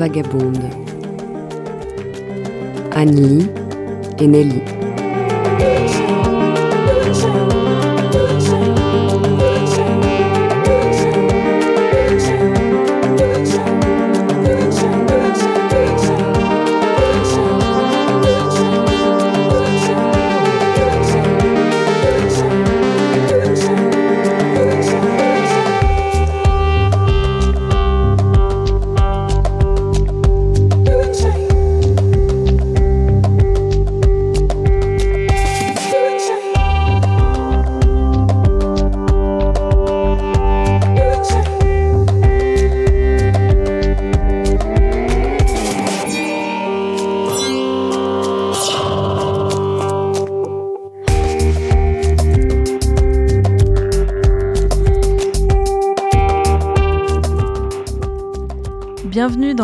Vagabondes. Anne-Lee et Nelly.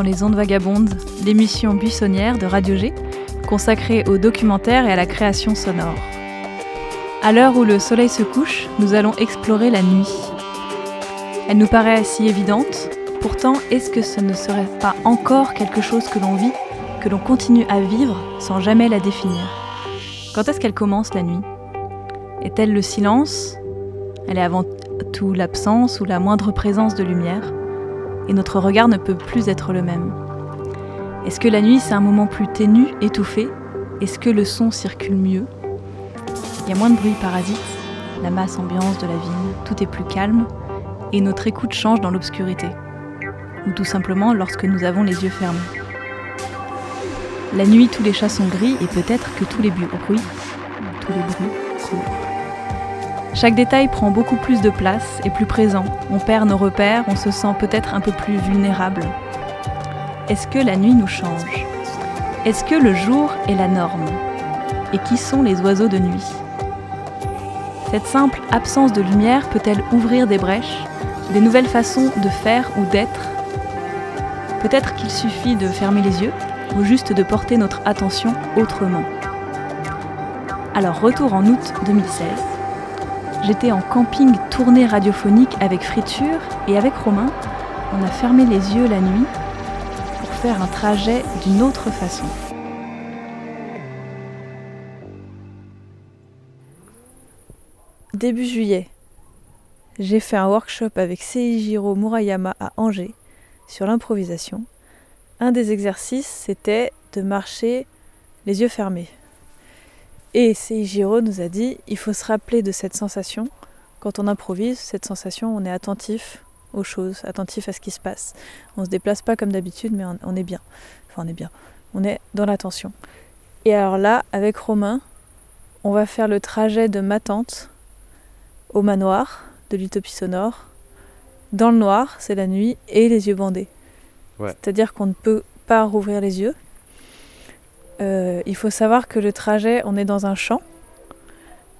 Les Ondes Vagabondes, l'émission buissonnière de Radio G, consacrée au documentaire et à la création sonore. À l'heure où le soleil se couche, nous allons explorer la nuit. Elle nous paraît si évidente, pourtant est-ce que ce ne serait pas encore quelque chose que l'on vit, que l'on continue à vivre sans jamais la définir? Quand est-ce qu'elle commence la nuit? Est-elle le silence? Elle est avant tout l'absence ou la moindre présence de lumière? Et notre regard ne peut plus être le même. Est-ce que la nuit c'est un moment plus ténu, étouffé? Est-ce que le son circule mieux? Il y a moins de bruit parasite, la masse ambiance de la ville, tout est plus calme et notre écoute change dans l'obscurité. Ou tout simplement lorsque nous avons les yeux fermés. La nuit, tous les chats sont gris et peut-être que tous les bruits, tous les bruits. Chaque détail prend beaucoup plus de place, et plus présent. On perd nos repères, on se sent peut-être un peu plus vulnérable. Est-ce que la nuit nous change? Est-ce que le jour est la norme? Et qui sont les oiseaux de nuit? Cette simple absence de lumière peut-elle ouvrir des brèches, des nouvelles façons de faire ou d'être? Peut-être qu'il suffit de fermer les yeux ou juste de porter notre attention autrement. Alors retour en août 2016 J'étais en camping tournée radiophonique avec Friture et avec Romain, on a fermé les yeux la nuit pour faire un trajet d'une autre façon. Début juillet, j'ai fait un workshop avec Seijiro Murayama à Angers sur l'improvisation. Un des exercices, c'était de marcher les yeux fermés. Et Seijiro nous a dit il faut se rappeler de cette sensation. Quand on improvise, cette sensation, on est attentif aux choses, attentif à ce qui se passe. On se déplace pas comme d'habitude, mais on est bien. Enfin, on est bien. On est dans l'attention. Et alors là, avec Romain, on va faire le trajet de ma tante au manoir de l'utopie sonore. Dans le noir, c'est la nuit, et les yeux bandés. Ouais. C'est-à-dire qu'on ne peut pas rouvrir les yeux. Euh, il faut savoir que le trajet, on est dans un champ.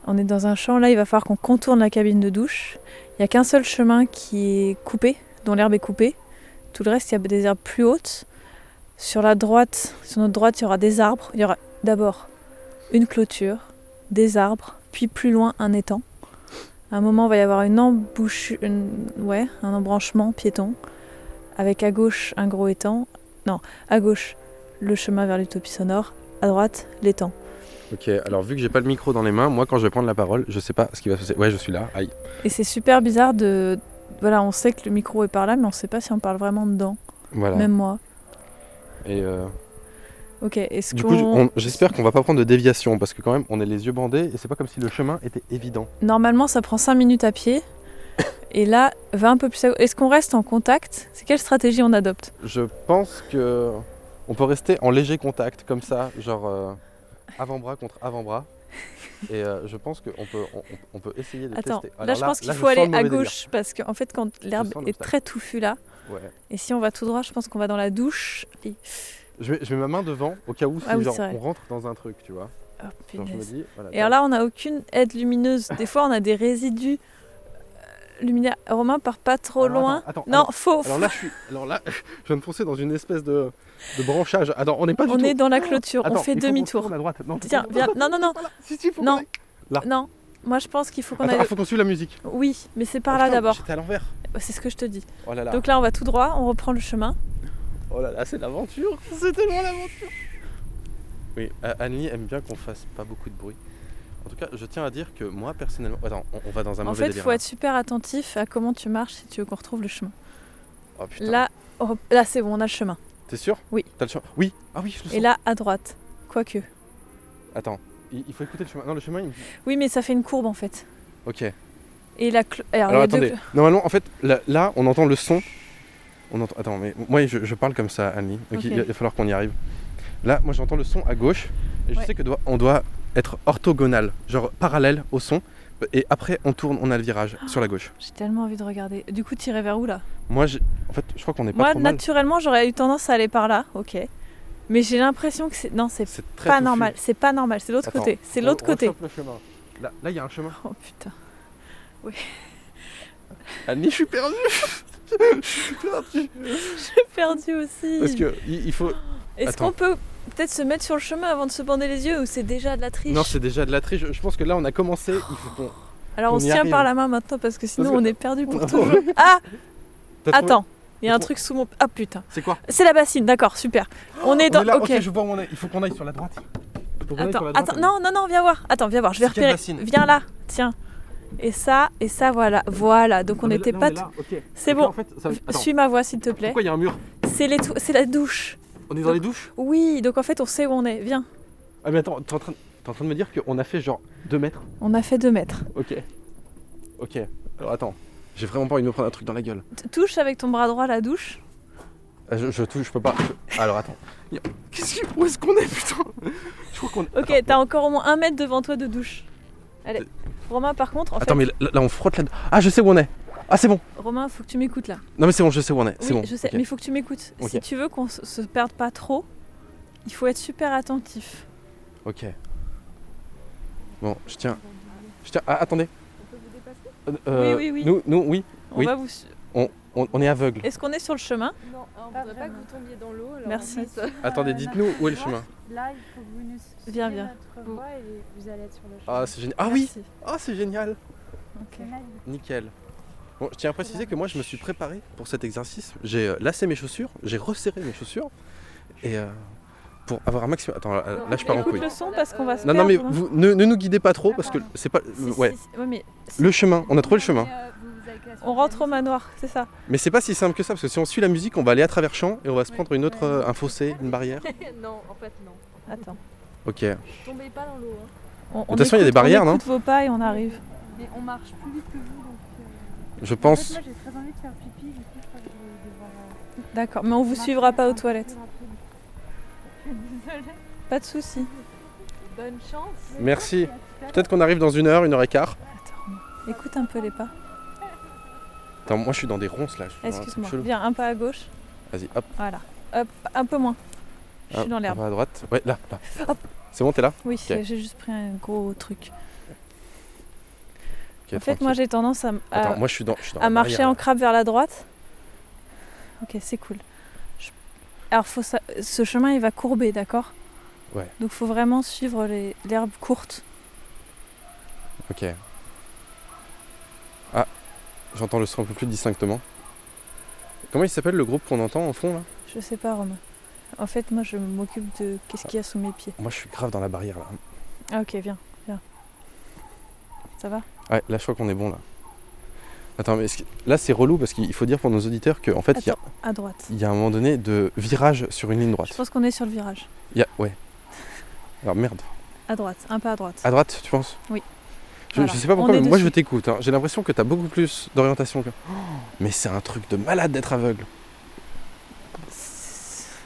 On est dans un champ, là il va falloir qu'on contourne la cabine de douche. Il n'y a qu'un seul chemin qui est coupé, dont l'herbe est coupée. Tout le reste, il y a des herbes plus hautes. Sur la droite, sur notre droite, il y aura des arbres. Il y aura d'abord une clôture, des arbres, puis plus loin un étang. À un moment, il va y avoir une embouche, ouais, un embranchement piéton, avec à gauche un gros étang. Non, à gauche le chemin vers l'utopie sonore, à droite l'étang. Ok, alors vu que j'ai pas le micro dans les mains, moi quand je vais prendre la parole, je sais pas ce qui va se passer. Ouais, je suis là. Aïe. Et c'est super bizarre de. Voilà, on sait que le micro est par là, mais on sait pas si on parle vraiment dedans. Voilà. Même moi. Et euh, Ok, est-ce du qu'on. j'espère qu'on va pas prendre de déviation parce que quand même, on est les yeux bandés et c'est pas comme si le chemin était évident. Normalement, ça prend 5 minutes à pied. Et là, va un peu plus à. Est-ce qu'on reste en contact? C'est quelle stratégie on adopte? Je pense que on peut rester en léger contact comme ça, genre euh, avant-bras contre avant-bras. Et euh, je pense qu'on peut, on, on peut essayer de Attends, tester. là Alors je pense qu'il là, faut aller le à gauche parce qu'en fait, quand l'herbe est très touffue là. Ouais. et si on va tout droit, je pense qu'on va dans la douche. Et... Je, mets, je mets ma main devant au cas où Ah oui, genre, on rentre dans un truc, tu vois. Oh, Genre, je me punaise. dis, voilà, Et alors là, on n'a aucune aide lumineuse. Des fois, on a des résidus luminaires. Romain part pas trop Alors, loin. attends, attends, non, alors- faux. Alors là, je suis. Alors là, je viens de foncer dans une espèce de, de branchage. Attends, on n'est pas du on tout. est dans la clôture. On fait il demi-tour. à droite. Non, Tiens, viens. non, Non, non, voilà. Si, si, faut Non. Là. Non. Moi, je pense qu'il faut qu'on aille. faut qu'on suive la musique. Oui, mais c'est par Oh, là d'abord. J'étais à l'envers. C'est ce que je te dis. Oh là là. Donc là, on va tout droit. On reprend le chemin. Oh là là, c'est l'aventure C'est tellement l'aventure Oui, Annie aime bien qu'on fasse pas beaucoup de bruit. En tout cas, je tiens à dire que moi, personnellement... Attends, on, on va dans un En mauvais fait, il faut être super attentif à comment tu marches si tu veux qu'on retrouve le chemin. Oh putain. Là, oh, là c'est bon, on a le chemin. T'es sûr? Oui. T'as le chemin? Oui Ah oui, je le sens. Et là, à droite. Quoique. Attends, il, il faut écouter le chemin. Non, le chemin, il... Oui, mais ça fait une courbe en fait. Ok. Et la clo- Alors, deux attendez, normalement en fait là, là, on entend le son. On entend... Attends mais moi je, je parle comme ça Annie, donc Ok. il, il va falloir qu'on y arrive. Là moi j'entends le son à gauche et je Ouais. sais que doit, on doit être orthogonal, genre parallèle au son et après on tourne, on a le virage sur la gauche. J'ai tellement envie de regarder. Du coup, tirer vers où là? Moi j'ai- en fait je crois qu'on est pas Moi, trop naturellement, j'aurais eu tendance à aller par là, ok. Mais j'ai l'impression que c'est. Non, c'est pas normal. C'est pas normal. C'est l'autre côté. C'est l'autre côté. chope le chemin. Là il y a un chemin. Oh putain. Annie je suis perdu Je suis perdu J'ai perdu aussi. Parce que il, faut... Est-ce qu'on peut peut-être se mettre sur le chemin avant de se bander les yeux ou c'est déjà de la triche Non c'est déjà de la triche, je pense que là on a commencé, il faut qu'on... Alors on on se tient arrive. par la main maintenant parce que sinon Parce que- on est perdu pour on toujours. Ah Attends, il y a un truc sous mon. Ah putain. C'est quoi C'est la bassine, d'accord, super. On est dans. là, ok. je vois où on est. Il faut qu'on aille sur la droite. Attends, la droite, attends, non, non, non, viens voir. Attends, viens voir, je vais repérer. Viens là, tiens. Et ça, et ça, voilà. Voilà, donc on est n'était pas. est. C'est bon. En fait, ça... Attends, Suis ma voix, s'il te plaît. pourquoi il y a un mur C'est les la douche. On est dans les douches Oui, donc en fait, on sait où on est. Viens. Ah mais attends, t'es en, train... t'es en train de me dire qu'on a fait genre 2 mètres On a fait deux mètres. Ok. Ok. Alors attends, j'ai vraiment pas envie de me prendre un truc dans la gueule. T- Touche avec ton bras droit la douche. Ah, Je, je touche, je peux pas. je- Alors attends. Qu'est-ce que... Où est-ce qu'on est putain? Je crois qu'on est... Ok, Attends, t'as encore au moins un mètre devant toi de douche. Allez. Romain, par contre, en Attends fait, mais là, là, on frotte là Ah je sais où on est Ah c'est bon Romain, faut que tu m'écoutes là. Non mais c'est bon, je sais où on est. C'est bon. je sais, ok. mais il faut que tu m'écoutes. Si tu veux qu'on se se perde pas trop, il faut être super attentif. Ok. Bon, je tiens. Je tiens. Ah attendez. Euh, Oui, oui, oui. Nous, nous, oui. On Oui. va vous. On, on est aveugle. Est-ce qu'on est sur le chemin? Non, on voudrait pas que vous tombiez dans l'eau. alors Merci. en fait, Attendez, dites-nous où est le chemin. Là, il faut que vous nous suiviez Viens, viens. notre voie et vous allez être sur le chemin. Ah c'est génial. Ah oui. Ah c'est génial. Ok. Nickel. Bon, je tiens à préciser que moi je me suis préparé pour cet exercice. J'ai euh, lacé mes chaussures, j'ai resserré mes chaussures et euh, pour avoir un maximum. Attends, là, là, je pars en couille. le son parce qu'on va se Non, non, mais perdre, Romain. vous ne, ne nous guidez pas trop parce que c'est pas. Si, si, ouais. si, ouais, mais si- Le chemin, on a trouvé le chemin. Euh, on rentre au manoir, c'est ça. Mais c'est pas si simple que ça parce que si on suit la musique, on va aller à travers champs et on va se prendre une autre, euh, un fossé, une barrière. non, en fait, non. Attends. Ok. De Tombez pas dans l'eau. hein. On, toute façon, il y a des écoute- barrières, on non écoute vos pas et on arrive. Mais on marche plus vite que vous, donc. Je En pense. fait, moi, j'ai très envie de faire pipi, du coup, je crois que je vais devoir. D'accord, mais on vous suivra pas aux toilettes. Pas de soucis. Bonne chance. Merci. Peut-être qu'on arrive dans une heure, une heure et quart. Attends, écoute un peu les pas. Attends, moi je suis dans des ronces là. Excuse-moi. Viens un pas à gauche. Vas-y, hop. Voilà. Hop, un peu moins. Je suis dans l'herbe. à droite. Ouais, là, là. Hop. C'est bon, t'es là Oui, j'ai juste pris un gros truc. En fait, moi j'ai tendance à, à- Attends, moi je suis dans. je suis dans à la marcher barrière, en crabe vers la droite. Ok, c'est cool. Je- Alors, faut ça... ce chemin il va courber, d'accord? Ouais. Donc, faut vraiment suivre les- l'herbe courte. Ok. Ah, j'entends le son un peu plus distinctement. Comment il s'appelle le groupe qu'on entend en fond là? Je sais pas, Romain. En fait, moi je m'occupe de qu'est-ce qu'il y a sous mes pieds. Moi je suis grave dans la barrière là. Ah, ok, viens. Ça va Ouais, là je crois qu'on est bon là. Attends, mais que- là c'est relou parce qu'il faut dire pour nos auditeurs qu'en fait il y, a- à droite. il y a un moment donné de virage sur une ligne droite. Je pense qu'on est sur le virage. Il y a... Ouais. Alors merde. À droite, un pas à droite. À droite, tu penses? Oui. Je, Voilà. je sais pas pourquoi, mais moi dessus. je t'écoute. hein. J'ai l'impression que t'as beaucoup plus d'orientation que. Oh, mais c'est un truc de malade d'être aveugle.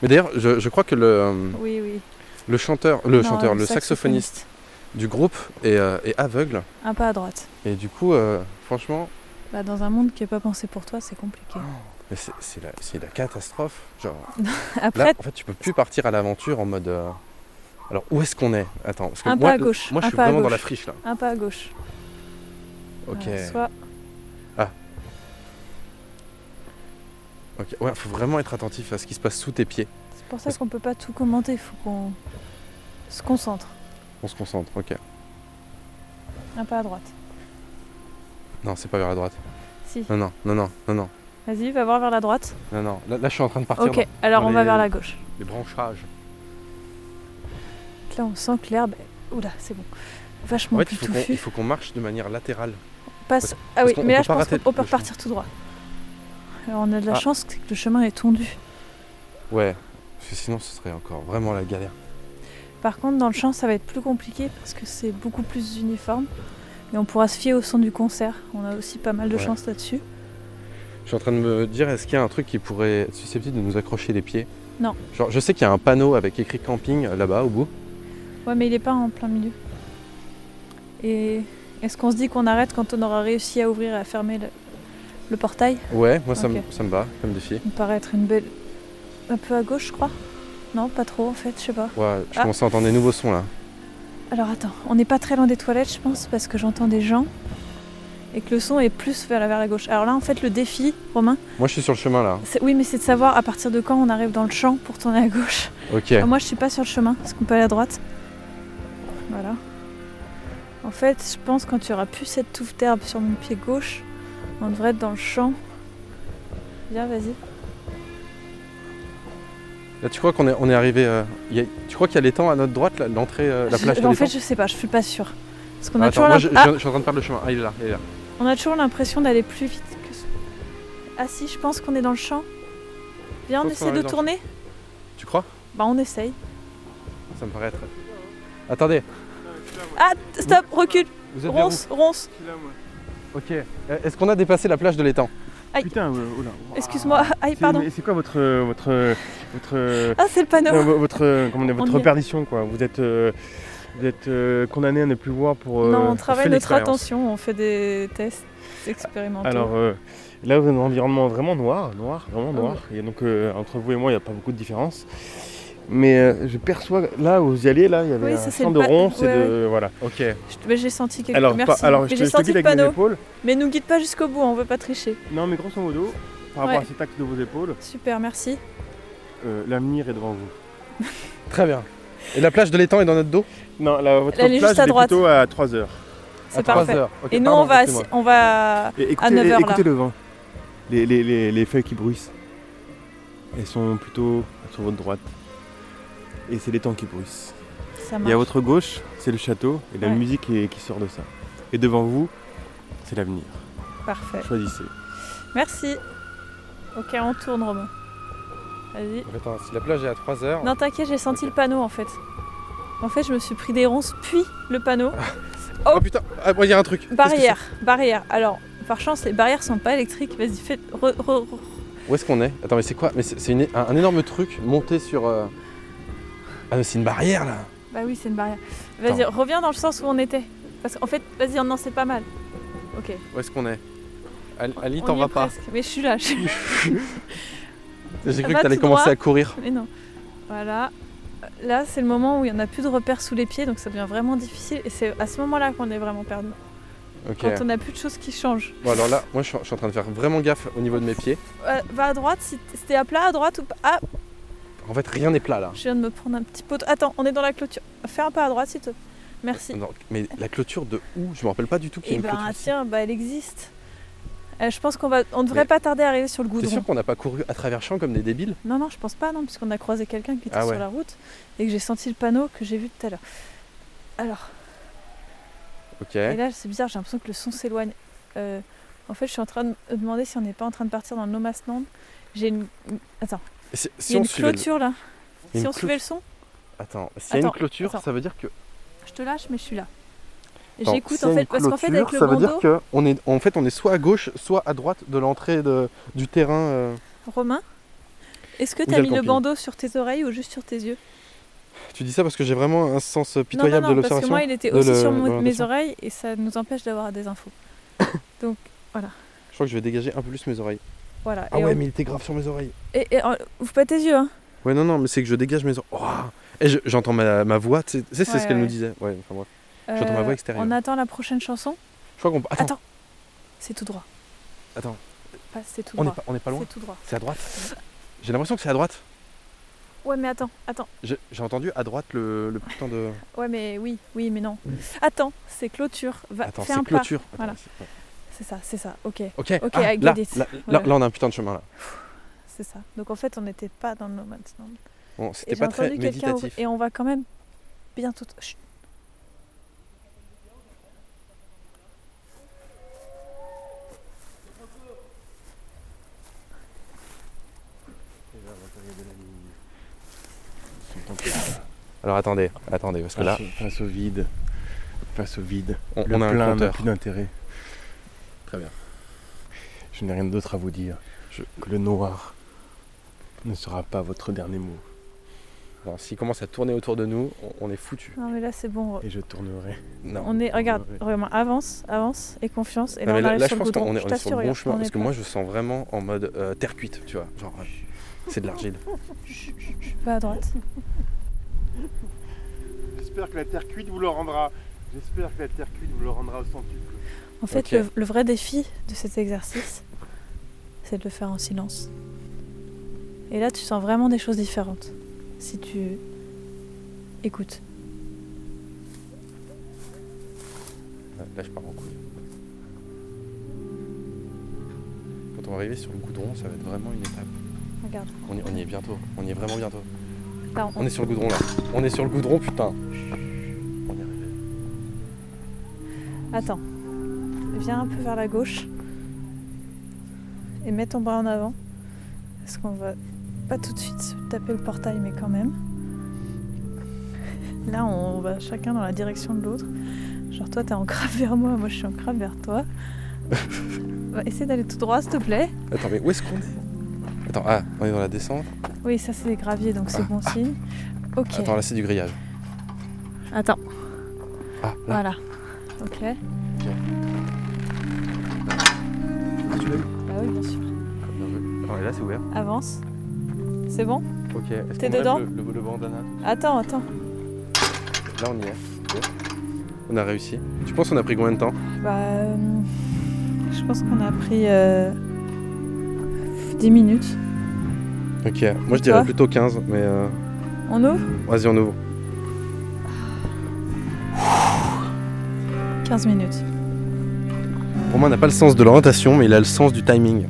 Mais d'ailleurs, je, je crois que le, euh, Oui, oui. le chanteur, le Non, chanteur, le saxophoniste du groupe est, euh, est aveugle. Un pas à droite. Et du coup, euh, franchement, Bah, dans un monde qui n'est pas pensé pour toi, c'est compliqué. mais c'est la, catastrophe. Genre, Après, là, en fait, tu peux plus partir à l'aventure en mode. euh, Alors, où est-ce qu'on est? Attends, parce que Un moi, pas à gauche, moi je suis vraiment dans la friche là. un pas à gauche. Ok. Voilà, soit Ok. Ouais, faut vraiment être attentif à ce qui se passe sous tes pieds. C'est pour ça qu'on peut pas tout commenter, il faut qu'on se concentre. On se concentre. Ok. Un pas à droite. Non, c'est pas vers la droite. Si. Non, non, non, non, non, non. Vas-y, va voir vers la droite. Non, non, là, là, je suis en train de partir Ok, dans alors dans on va vers la gauche. les branchages. Là, on sent que l'herbe. Oula, c'est bon. Vachement En fait, plus il faut qu'on touffu. il faut qu'on marche de manière latérale. Passe... Ah oui, mais là, je pense qu'on peut repartir tout droit. Alors, on a de la Ah. chance que le chemin est tondu. Ouais, parce que sinon ce serait encore vraiment la galère. Par contre, dans le champ, ça va être plus compliqué parce que c'est beaucoup plus uniforme. Et on pourra se fier au son du concert. On a aussi pas mal de Ouais. chance là-dessus. Je suis en train de me dire, est-ce qu'il y a un truc qui pourrait être susceptible de nous accrocher les pieds? Non. Genre, je sais qu'il y a un panneau avec écrit camping là-bas au bout. Ouais, mais il est pas en plein milieu. Et est-ce qu'on se dit qu'on arrête quand on aura réussi à ouvrir et à fermer le, le portail? Ouais, moi ça, me, ça me va comme défi. Ça me paraît être une belle. Un peu à gauche, je crois. Non, pas trop en fait, je sais pas. Ouais, je Ah. commence à entendre des nouveaux sons là. Alors attends, on n'est pas très loin des toilettes, je pense, parce que j'entends des gens et que le son est plus vers la, vers la gauche. Alors là, en fait, le défi, Romain, Moi je suis sur le chemin là. oui, mais c'est de savoir à partir de quand on arrive dans le champ pour tourner à gauche. Ok. Ah, moi, je suis pas sur le chemin, parce qu'on peut aller à droite. Voilà. En fait, je pense quand tu auras plus cette touffe d'herbe sur mon pied gauche, on devrait être dans le champ. Viens, vas-y. Là tu crois qu'on est, on est arrivé. euh, il y a- tu crois qu'il y a l'étang à notre droite, là, l'entrée, euh, la Je- plage de en fait, je sais pas, je suis pas sûre. Parce qu'on Ah, a Attends, toujours moi je, Ah, je- je suis en train de perdre le chemin. Ah il est là, il est là. On a toujours l'impression d'aller plus vite que ce- Ah si, je pense qu'on est dans le champ. Viens, on essaie de tourner Tu crois? Bah on essaye. Ça me paraît être. Attendez, Ah, stop, recule, vous ronce, ronce. Ok. Euh, Est-ce qu'on a dépassé la plage de l'étang? Aïe. Putain, euh, oula. Excuse-moi, aïe, C'est- pardon. C'est quoi votre euh, votre euh, votre euh, Ah, c'est le panneau. non, vo- votre euh, comment votre perdition quoi Vous êtes euh, vous êtes euh, condamné à ne plus voir pour. euh, non, on travaille notre attention, on fait des tests expérimentaux. Alors euh, là, vous êtes dans un environnement vraiment noir, noir, vraiment noir. Et donc euh, entre vous et moi, il n'y a pas beaucoup de différence. Mais euh, je perçois là où vous y allez, là, il y avait Oui, un champ le de ronces et ouais, de voilà. Ok. J'ai senti quelque Alors, Merci. pas- alors je te, j'ai je te senti guide le avec mes épaules. Mais nous guide pas jusqu'au bout, on veut pas tricher. Non, mais grosso modo, par rapport Ouais. à cet axe de vos épaules, Super, merci. euh, l'avenir est devant vous. Très bien. Et la plage de l'étang est dans notre dos? Non, là, votre Elle est plage juste à elle est droite. plutôt à 3 heures. C'est À 3 parfait. heures. Et nous, pardon, on va, on va. Et écoutez, 9 heures, là. écoutez le vent. Les, les, les, les feuilles qui bruissent. Elles sont plutôt sur votre droite. Et c'est les temps qui bruissent. Ça Et à votre gauche, c'est le château et la Ouais. musique qui, qui sort de ça. Et devant vous, c'est l'avenir. Parfait. Choisissez. Merci. Ok, on tourne, Romain. Vas-y. Attends, si la plage est à 3 heures. Non, t'inquiète, j'ai senti le panneau en fait. En fait, je me suis pris des ronces, puis le panneau. Oh, Oh. putain, ah, il y a un truc. Barrière, barrière. Alors, par chance, les barrières sont pas électriques. Vas-y, fais. re- re- re- c'est Où est-ce qu'on est? Attends, mais c'est quoi? Mais c'est un énorme truc monté sur. euh, Ah, mais c'est une barrière là. Bah oui, c'est une barrière. Vas-y, reviens dans le sens où on était. Parce qu'en fait, vas-y, non, c'est pas mal. Ok. Où est-ce qu'on est? Ali, t'en vas pas. Mais je suis là. je- J'ai cru que t'allais commencer droit. à courir. Mais non. Voilà. Là, c'est le moment où il n'y en a plus de repères sous les pieds, donc ça devient vraiment difficile. Et c'est à ce moment-là qu'on est vraiment perdu. Ok. Quand on n'a plus de choses qui changent. Bon, alors là, moi je suis, suis en train de faire vraiment gaffe au niveau de mes pieds. Euh, va à droite, si à plat à droite ou pas. Ah, En fait, rien n'est plat là. je viens de me prendre un petit pot. Attends, on est dans la clôture. Fais un pas à droite, s'il te plaît. Merci. Non, mais la clôture de où? Je me rappelle pas du tout qu'il y a une ben clôture. tiens, bah elle existe. Euh, je pense qu'on va, on devrait Mais- pas tarder à arriver sur le T'es goudron. sûr qu'on n'a pas couru à travers champs comme des débiles? Non, non, je pense pas, non, puisqu'on a croisé quelqu'un qui était Ah sur la route et que j'ai senti le panneau que j'ai vu tout à l'heure. Alors, Ok. et là c'est bizarre, j'ai l'impression que le son s'éloigne. Euh, en fait, je suis en train de me demander si on n'est pas en train de partir dans le Nomasland. J'ai une. Attends, si- il y a une le- clôture là. Si on suivait le son, Attends, s'il y a une clôture, attends. ça veut dire que. je te lâche, mais je suis là. J'écoute en fait, parce qu'en fait, avec le ça veut bandeau, dire que on est, en fait, on est soit à gauche, soit à droite de l'entrée du terrain. euh. Romain, est-ce que tu as mis le bandeau sur tes oreilles ou juste sur tes yeux? Tu dis ça parce que j'ai vraiment un sens euh, Non, pitoyable non, non, de parce que l'observation. moi il était aussi le- sur mon- mes oreilles et ça nous empêche d'avoir des infos. Donc Je crois que je vais dégager un peu plus mes oreilles. Voilà. Ah et, ouais, on- mais il était grave sur mes oreilles. et- et, euh, ouvre pas tes yeux, hein. Ouais, non, non, mais c'est que je dégage mes oreilles. Ouah. Et je- j'entends ma, ma voix, tu sais, c'est Ouais, ce qu'elle ouais. nous disait. Ouais, enfin bref. J'entends ma voix extérieure. On attend la prochaine chanson. Je crois qu'on. Attends, Attends. C'est tout droit. attends. Pas- C'est tout On droit. pas, on est pas loin. C'est tout droit. C'est à droite. J'ai l'impression que c'est à droite. Ouais, mais attends, attends. J'ai entendu à droite le, le putain de. Ouais, mais oui, oui, mais non. Attends, c'est clôture. Va, Attends, c'est clôture. Voilà. Attends, c'est ça, c'est ça. Ok, Ok, Ok, ah, I là, get it. là, Ouais. là, là, on a un putain de chemin là. c'est ça. Donc en fait, on n'était pas dans le no man's land. Bon, c'était pas très méditatif. Et on va quand même bientôt. Chut. Alors attendez, attendez, parce que là, Face, au- face au vide. Face au vide. on, Le on a un plein n'a plus d'intérêt. Très bien. Je n'ai rien d'autre à vous dire. Je- Que le noir ne sera pas votre dernier mot. Alors, S'il commence à tourner autour de nous, on, on est foutu. Non, mais là, c'est bon. Et je tournerai. Non. On est, regarde, vraiment, avance, avance et confiance. Et Non, là, mais on là, arrive là, sur je le pense qu'on est, sur le bon chemin parce que pas- moi je sens vraiment en mode euh, terre cuite, tu vois. Genre, euh, c'est de l'argile. Pas à droite. J'espère que la terre cuite vous le rendra. J'espère que la terre cuite vous le rendra au centuple. En fait, le, le vrai défi de cet exercice, c'est de le faire en silence. Et là, tu sens vraiment des choses différentes. Si tu écoutes. Là, je pars en couille. Quand on va arriver sur le goudron, ça va être vraiment une étape. Regarde. On y, on y est bientôt. On y est vraiment bientôt. Là, on- On est sur le goudron là. On est sur le goudron, putain. On y est arrivé. Attends. Viens un peu vers la gauche. Et mets ton bras en avant. Parce qu'on va pas tout de suite se taper le portail, mais quand même. Là, on va chacun dans la direction de l'autre. Genre, toi, t'es en crabe vers moi, moi, je suis en crabe vers toi. Va, essaie d'aller tout droit, s'il te plaît. Attends, mais où est-ce qu'on est? Attends, ah, on est dans la descente. Oui, ça, c'est des graviers, donc c'est Ah, bon signe. Ok. Attends, là c'est du grillage. Attends. Ah, là. Voilà. Ok. Et là c'est ouvert. Avance. C'est bon Ok. Est-ce T'es qu'on enlève dedans le, le, le bandana Attends, attends. Là on y est. Ok. On a réussi. Tu penses qu'on a pris combien de temps Bah, euh, je pense qu'on a pris euh, 10 minutes. Ok. Moi je dirais Toi plutôt 15, mais euh, On ouvre vas-y on ouvre. 15 minutes. Romain n'a pas le sens de l'orientation, mais il a le sens du timing.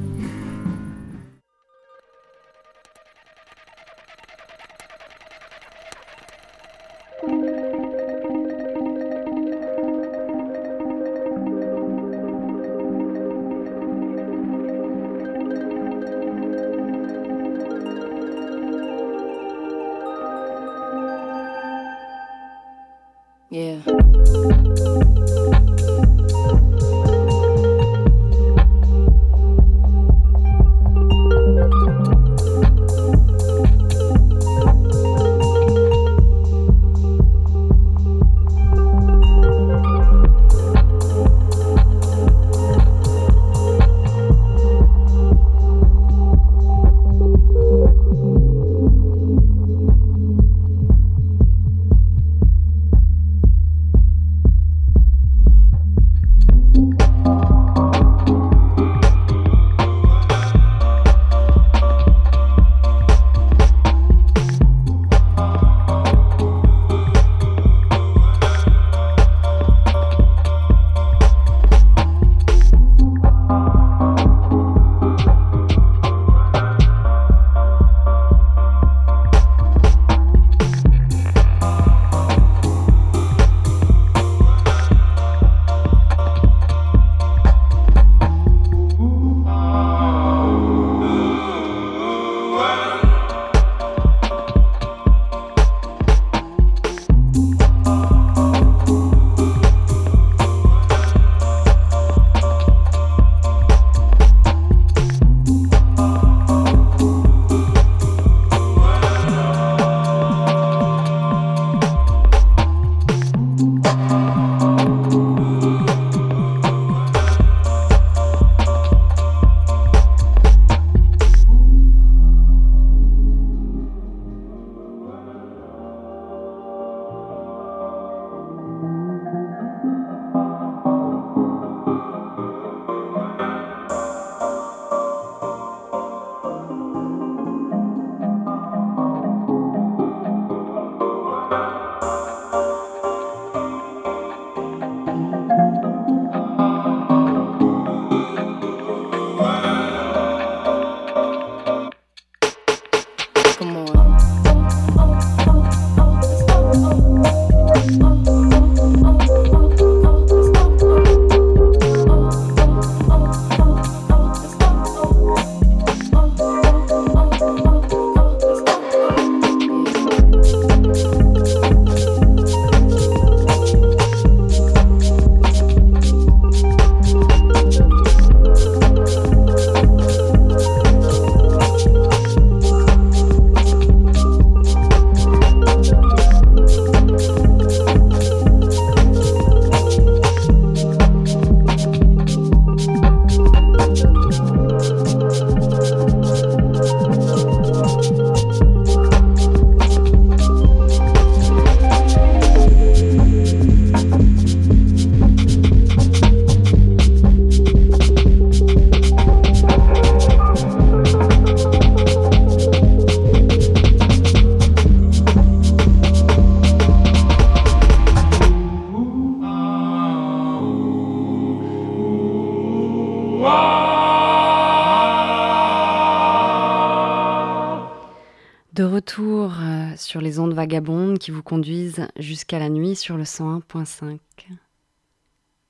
Vagabondes qui vous conduisent jusqu'à la nuit sur le 101.5.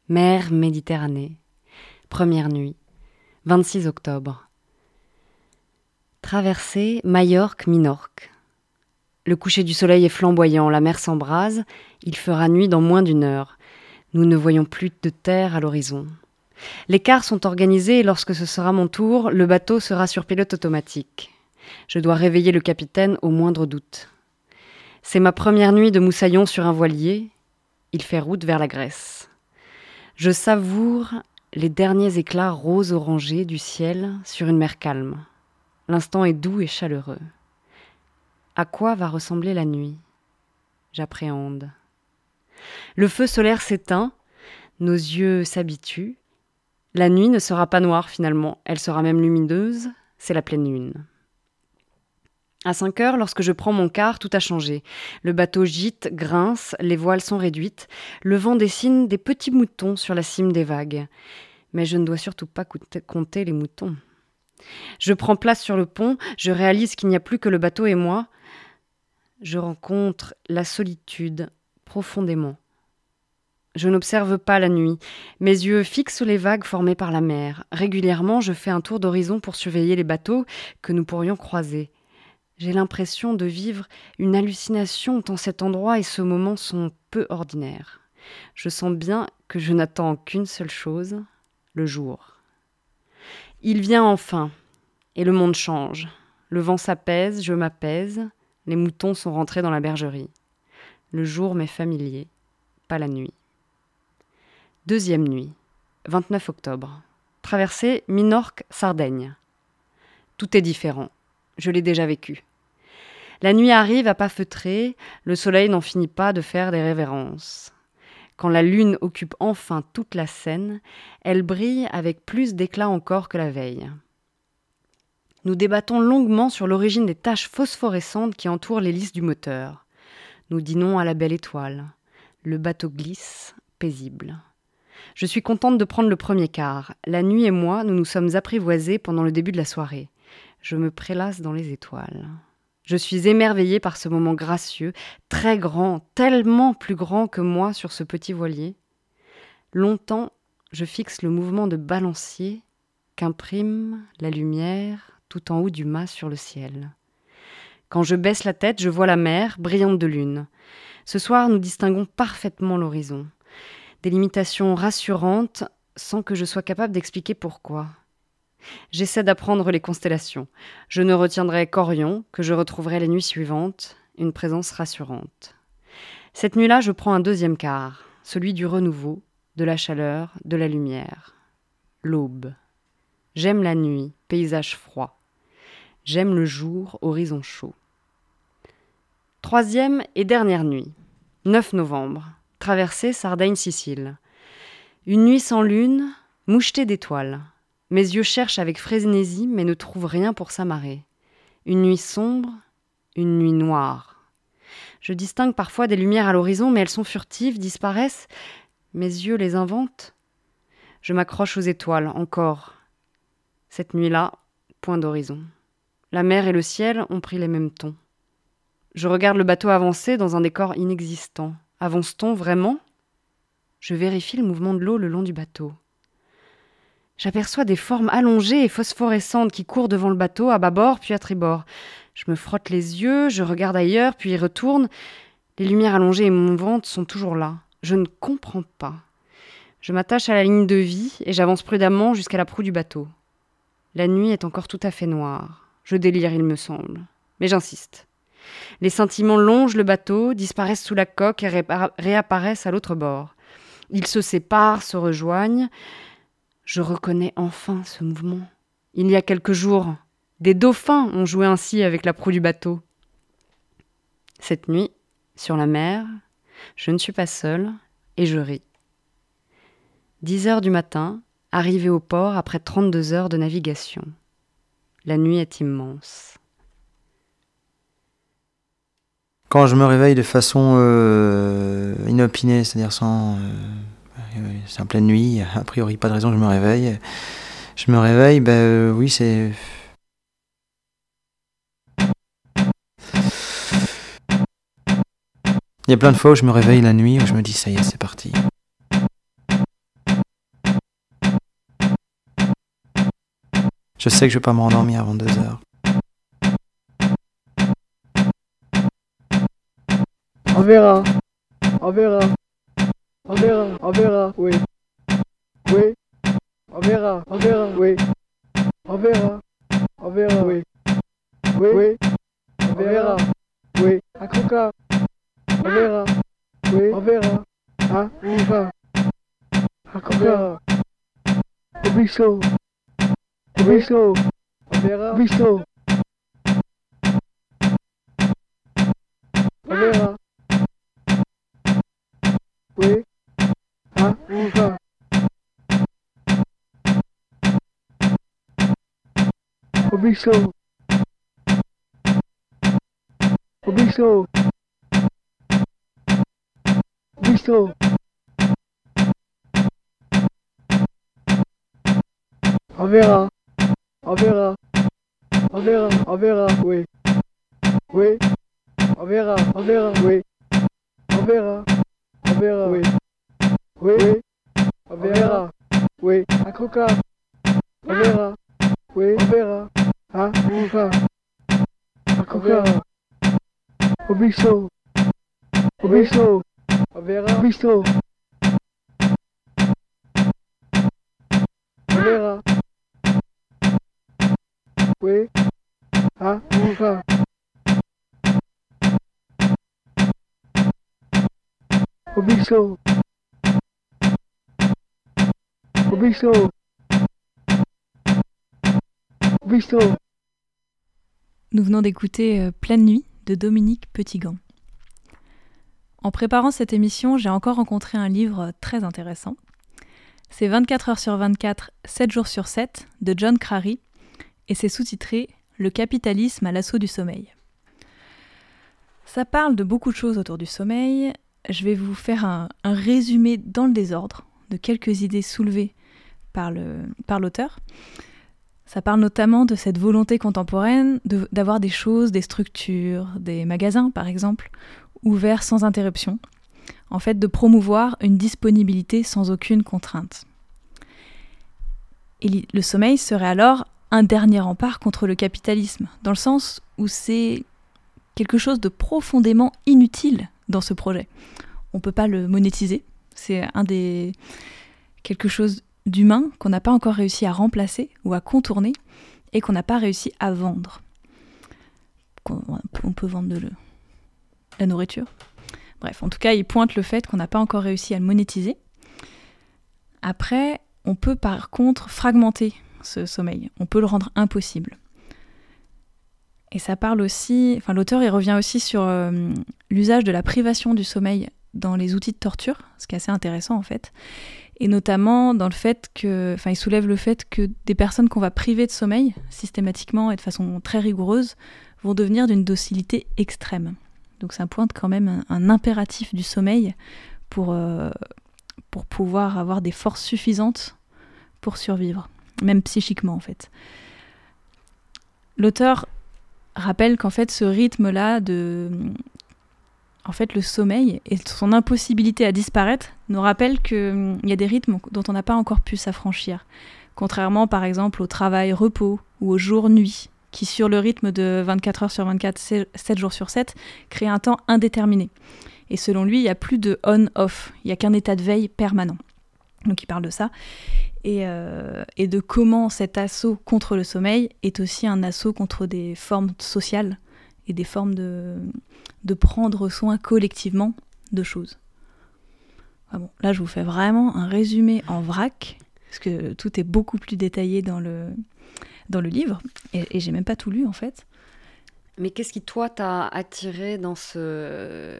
Mer Méditerranée, première nuit, 26 octobre. Traversée Majorque-Minorque. Le coucher du soleil est flamboyant, la mer s'embrase, il fera nuit dans moins d'une heure. Nous ne voyons plus de terre à l'horizon. Les quarts sont organisés et lorsque ce sera mon tour, le bateau sera sur pilote automatique. Je dois réveiller le capitaine au moindre doute. C'est ma première nuit de moussaillon sur un voilier. Il fait route vers la Grèce. Je savoure les derniers éclats rose-orangés du ciel sur une mer calme. L'instant est doux et chaleureux. À quoi va ressembler la nuit? J'appréhende. Le feu solaire s'éteint, nos yeux s'habituent. La nuit ne sera pas noire finalement, elle sera même lumineuse, c'est la pleine lune. À 5 heures, lorsque je prends mon quart, tout a changé. Le bateau gîte, grince, les voiles sont réduites, le vent dessine des petits moutons sur la cime des vagues. Mais je ne dois surtout pas compter les moutons. Je prends place sur le pont, je réalise qu'il n'y a plus que le bateau et moi. Je rencontre la solitude profondément. Je n'observe pas la nuit. Mes yeux fixent les vagues formées par la mer. Régulièrement, je fais un tour d'horizon pour surveiller les bateaux que nous pourrions croiser. J'ai l'impression de vivre une hallucination tant cet endroit et ce moment sont peu ordinaires. Je sens bien que je n'attends qu'une seule chose, le jour. Il vient enfin, et le monde change. Le vent s'apaise, je m'apaise, les moutons sont rentrés dans la bergerie. Le jour m'est familier, pas la nuit. Deuxième nuit, 29 octobre. Traversée Minorque-Sardaigne. Tout est différent. Je l'ai déjà vécu. La nuit arrive à pas feutrer, le soleil n'en finit pas de faire des révérences. Quand la lune occupe enfin toute la scène, elle brille avec plus d'éclat encore que la veille. Nous débattons longuement sur l'origine des taches phosphorescentes qui entourent l'hélice du moteur. Nous dînons à la belle étoile. Le bateau glisse, paisible. Je suis contente de prendre le premier quart. La nuit et moi, nous nous sommes apprivoisés pendant le début de la soirée. Je me prélasse dans les étoiles. Je suis émerveillée par ce moment gracieux, très grand, tellement plus grand que moi sur ce petit voilier. Longtemps, je fixe le mouvement de balancier qu'imprime la lumière tout en haut du mât sur le ciel. Quand je baisse la tête, je vois la mer, brillante de lune. Ce soir, nous distinguons parfaitement l'horizon. Des limitations rassurantes sans que je sois capable d'expliquer pourquoi. J'essaie d'apprendre les constellations. Je ne retiendrai qu'Orion, que je retrouverai les nuits suivantes, une présence rassurante. Cette nuit-là, je prends un deuxième quart, celui du renouveau, de la chaleur, de la lumière. L'aube. J'aime la nuit, paysage froid. J'aime le jour, horizon chaud. Troisième et dernière nuit. 9 novembre. Traversée Sardaigne-Sicile. Une nuit sans lune, mouchetée d'étoiles. Mes yeux cherchent avec frénésie, mais ne trouvent rien pour s'amarrer. Une nuit sombre, une nuit noire. Je distingue parfois des lumières à l'horizon, mais elles sont furtives, disparaissent. Mes yeux les inventent. Je m'accroche aux étoiles, encore. Cette nuit-là, point d'horizon. La mer et le ciel ont pris les mêmes tons. Je regarde le bateau avancer dans un décor inexistant. Avance-t-on vraiment? Je vérifie le mouvement de l'eau le long du bateau. J'aperçois des formes allongées et phosphorescentes qui courent devant le bateau, à bâbord puis à tribord. Je me frotte les yeux, je regarde ailleurs, puis y retourne. Les lumières allongées et mouvantes sont toujours là. Je ne comprends pas. Je m'attache à la ligne de vie et j'avance prudemment jusqu'à la proue du bateau. La nuit est encore tout à fait noire. Je délire, il me semble. Mais j'insiste. Les sentiments longent le bateau, disparaissent sous la coque et réapparaissent à l'autre bord. Ils se séparent, se rejoignent. Je reconnais enfin ce mouvement. Il y a quelques jours, des dauphins ont joué ainsi avec la proue du bateau. Cette nuit, sur la mer, je ne suis pas seule et je ris. Dix heures du matin, arrivé au port après trente-deux heures de navigation. La nuit est immense. Quand je me réveille de façon euh, inopinée, c'est-à-dire sans, euh, c'est en pleine nuit, a priori pas de raison je me réveille. Je me réveille, ben oui, c'est. Il y a plein de fois où je me réveille la nuit, où je me dis ça y est, c'est parti. Je sais que je vais pas me rendormir avant deux heures. On verra. On verra. On verra. On verra. Oui. Oui. On verra. On verra. Oui. On verra. On verra. Oui. Oui. Oui. On verra. Oui. À coca. On verra. Oui. On verra. Hein? On va. À coca. Au bistrot. Au bistrot. On verra. Au bistrot. On verra. Oui. Bistrot. Au bistrot. On verra. On verra. On verra. On verra. Oui. Oui. On verra. On verra. Oui. On verra. On verra. Oui. Oui. Oui. On verra. Oui. À coca. On verra. Oui. On verra. Hein? On va. À coca. Au bistrot. Au bistrot. On verra. Au bistrot. On verra. Oui. Hein? On va. Au bistrot. Au bistrot. Au bistrot. Nous venons d'écouter euh, Pleine nuit de Dominique Petitgand. En préparant cette émission, j'ai encore rencontré un livre très intéressant. C'est 24 heures sur 24, 7 jours sur 7 de John Crary et c'est sous-titré Le capitalisme à l'assaut du sommeil. Ça parle de beaucoup de choses autour du sommeil. Je vais vous faire un, un résumé dans le désordre de quelques idées soulevées par le- par l'auteur. Ça parle notamment de cette volonté contemporaine d'avoir des choses, des structures, des magasins par exemple, ouverts sans interruption. En fait, de promouvoir une disponibilité sans aucune contrainte. Et le sommeil serait alors un dernier rempart contre le capitalisme, dans le sens où c'est quelque chose de profondément inutile dans ce projet. On ne peut pas le monétiser, c'est un des quelque chose d'humain qu'on n'a pas encore réussi à remplacer ou à contourner et qu'on n'a pas réussi à vendre. On peut vendre de la nourriture. Bref, en tout cas, il pointe le fait qu'on n'a pas encore réussi à le monétiser. Après, on peut par contre fragmenter ce sommeil. On peut le rendre impossible. Et ça parle aussi, enfin l'auteur il revient aussi sur euh, l'usage de la privation du sommeil dans les outils de torture, ce qui est assez intéressant en fait. Et notamment dans le fait que, enfin il soulève le fait que des personnes qu'on va priver de sommeil systématiquement et de façon très rigoureuse vont devenir d'une docilité extrême. Donc ça pointe quand même un, impératif du sommeil pour, euh, pour pouvoir avoir des forces suffisantes pour survivre, même psychiquement en fait. L'auteur rappelle qu'en fait ce rythme-là de... En fait le sommeil et son impossibilité à disparaître nous rappelle qu'il y a des rythmes dont on n'a pas encore pu s'affranchir. Contrairement par exemple au travail-repos ou au jour-nuit, qui sur le rythme de 24 heures sur 24, 7 jours sur 7, crée un temps indéterminé. Et selon lui, il n'y a plus de on-off, il n'y a qu'un état de veille permanent. Donc il parle de ça. Et, euh, et de comment cet assaut contre le sommeil est aussi un assaut contre des formes sociales et des formes de, de prendre soin collectivement de choses. Ah bon, là, je vous fais vraiment un résumé en vrac, parce que tout est beaucoup plus détaillé dans le, dans le livre, et, et j'ai même pas tout lu en fait. Mais qu'est-ce qui, toi, t'a attiré dans ce,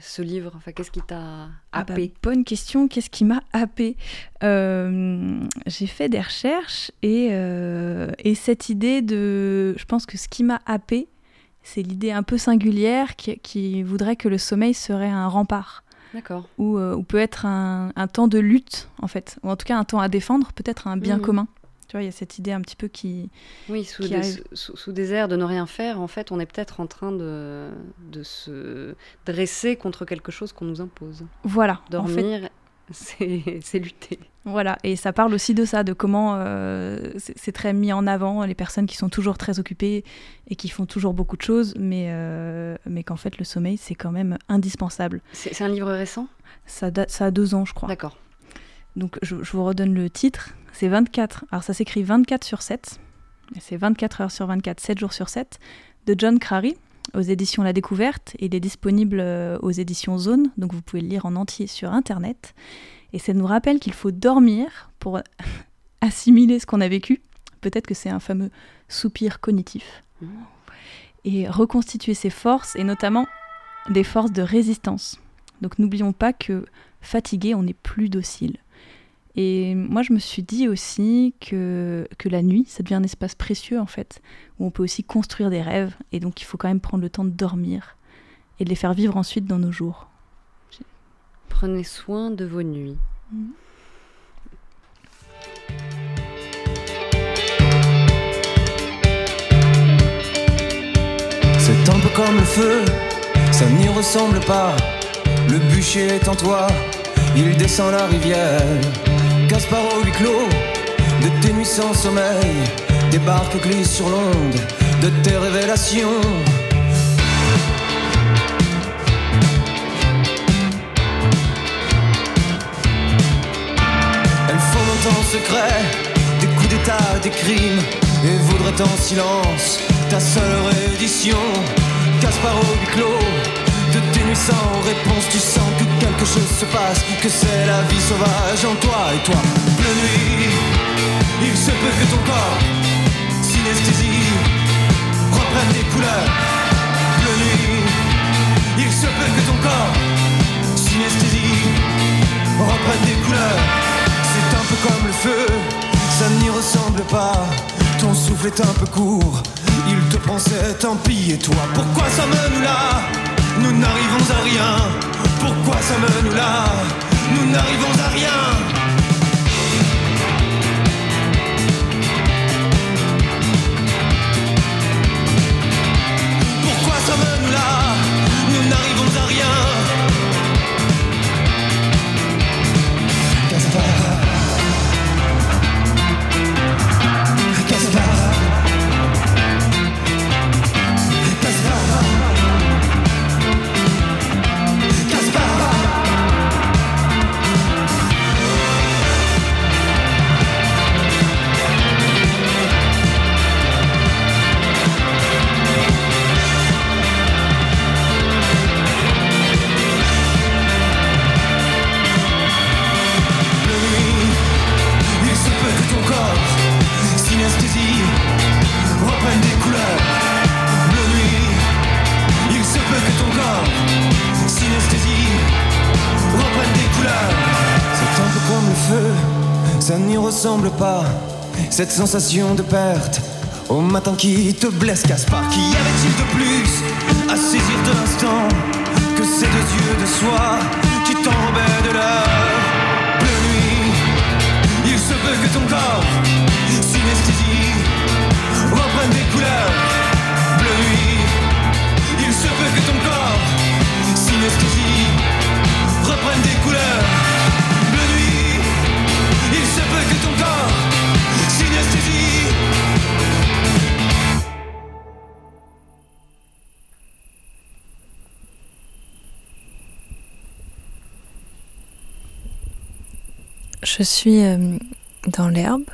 ce livre? Enfin, qu'est-ce qui t'a Ah bah, happé? bonne question. Qu'est-ce qui m'a happé? Euh, J'ai fait des recherches et, euh, et cette idée de. Je pense que ce qui m'a happé, c'est l'idée un peu singulière qui, qui voudrait que le sommeil serait un rempart D'accord. ou, euh, ou peut être un, un temps de lutte en fait, ou en tout cas un temps à défendre, peut-être un bien Mhm. commun Tu vois, il y a cette idée un petit peu qui. Oui, sous qui des, arrive. sous, sous des airs de ne rien faire, en fait, on est peut-être en train de, de se dresser contre quelque chose qu'on nous impose. Voilà. en fait, Dormir, c'est lutter. Voilà, et ça parle aussi de ça, de comment euh, c'est très mis en avant les personnes qui sont toujours très occupées et qui font toujours beaucoup de choses, mais, euh, mais qu'en fait le sommeil c'est quand même indispensable. C'est un livre récent? Ça, date- ça a deux ans, je crois. D'accord. Donc je, je vous redonne le titre, c'est 24, alors ça s'écrit 24 sur 7, et c'est 24 heures sur 24, 7 jours sur 7, de John Crary aux éditions La Découverte. Il est disponible euh, aux éditions Zone, donc vous pouvez le lire en entier sur Internet. Et ça nous rappelle qu'il faut dormir pour assimiler ce qu'on a vécu. Peut-être que c'est un fameux soupir cognitif. Et reconstituer ses forces, et notamment des forces de résistance. Donc n'oublions pas que fatigué, on n'est plus docile. Et moi, je me suis dit aussi que, que la nuit, ça devient un espace précieux, en fait, où on peut aussi construire des rêves. Et donc, il faut quand même prendre le temps de dormir et de les faire vivre ensuite dans nos jours. Prenez soin de vos nuits. C'est un peu comme le feu, ça n'y ressemble pas. Le bûcher est en toi, il descend la rivière. Gaspard au huis clos, de tes nuits sans sommeil, des barques glissent sur l'onde de tes révélations. En secret des coups d'état, des crimes Et voudraient en silence ta seule réédition Gaspard au huis clos De tes nuits sans réponse Tu sens que quelque chose se passe Que c'est la vie sauvage en toi et toi Bleu nuit Il se peut que ton corps Synesthésie Reprenne des couleurs. Bleu nuit Il se peut que ton corps ressemble pas. Ton souffle est un peu court, il te c'est tant pis. Et toi, pourquoi ça nous là? Nous n'arrivons à rien. Pourquoi ça nous là? Nous n'arrivons à rien. Nous n'arrivons à rien. Ressemble pas. Cette sensation de perte au matin qui te blesse, Gaspard. Qu'y avait-il de plus à saisir de l'instant que ces deux yeux de soie qui tombaient de l'heure? Bleu nuit, il se peut que ton corps, Je suis euh, dans l'herbe,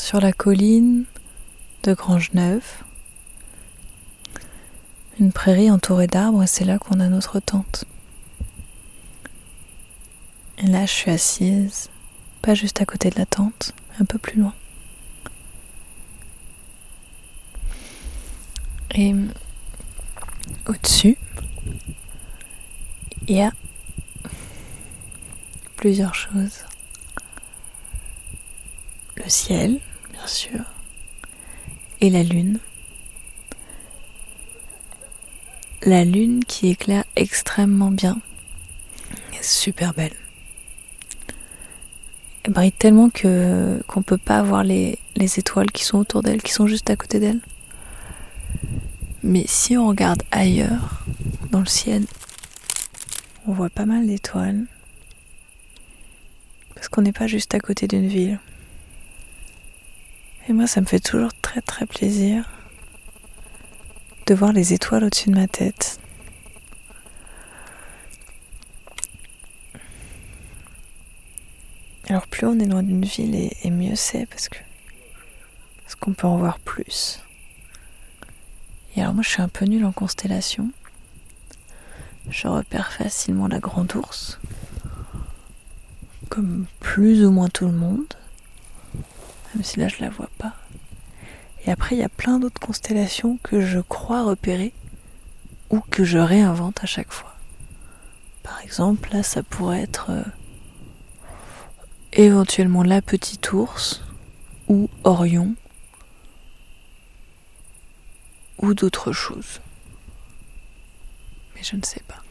sur la colline de Grange-Neuve, une prairie entourée d'arbres, et c'est là qu'on a notre tente. Et là, je suis assise, pas juste à côté de la tente, un peu plus loin. Et au-dessus, il y a plusieurs choses. Le ciel, bien sûr, et la lune. La lune qui éclaire extrêmement bien. Est super belle. elle brille tellement que qu'on peut pas voir les, les étoiles qui sont autour d'elle, qui sont juste à côté d'elle. Mais si on regarde ailleurs, dans le ciel, on voit pas mal d'étoiles. Parce qu'on n'est pas juste à côté d'une ville. Et moi, ça me fait toujours très très plaisir de voir les étoiles au-dessus de ma tête. Alors plus on est loin d'une ville et, mieux c'est parce que parce qu'on peut en voir plus. Et alors moi je suis un peu nulle en constellation. Je repère facilement la grande ours, comme plus ou moins tout le monde, même si là je la vois pas. Et après il y a plein d'autres constellations que je crois repérer ou que je réinvente à chaque fois. Par exemple là ça pourrait être euh, éventuellement la petite ours ou Orion ou d'autres choses. Mais je ne sais pas.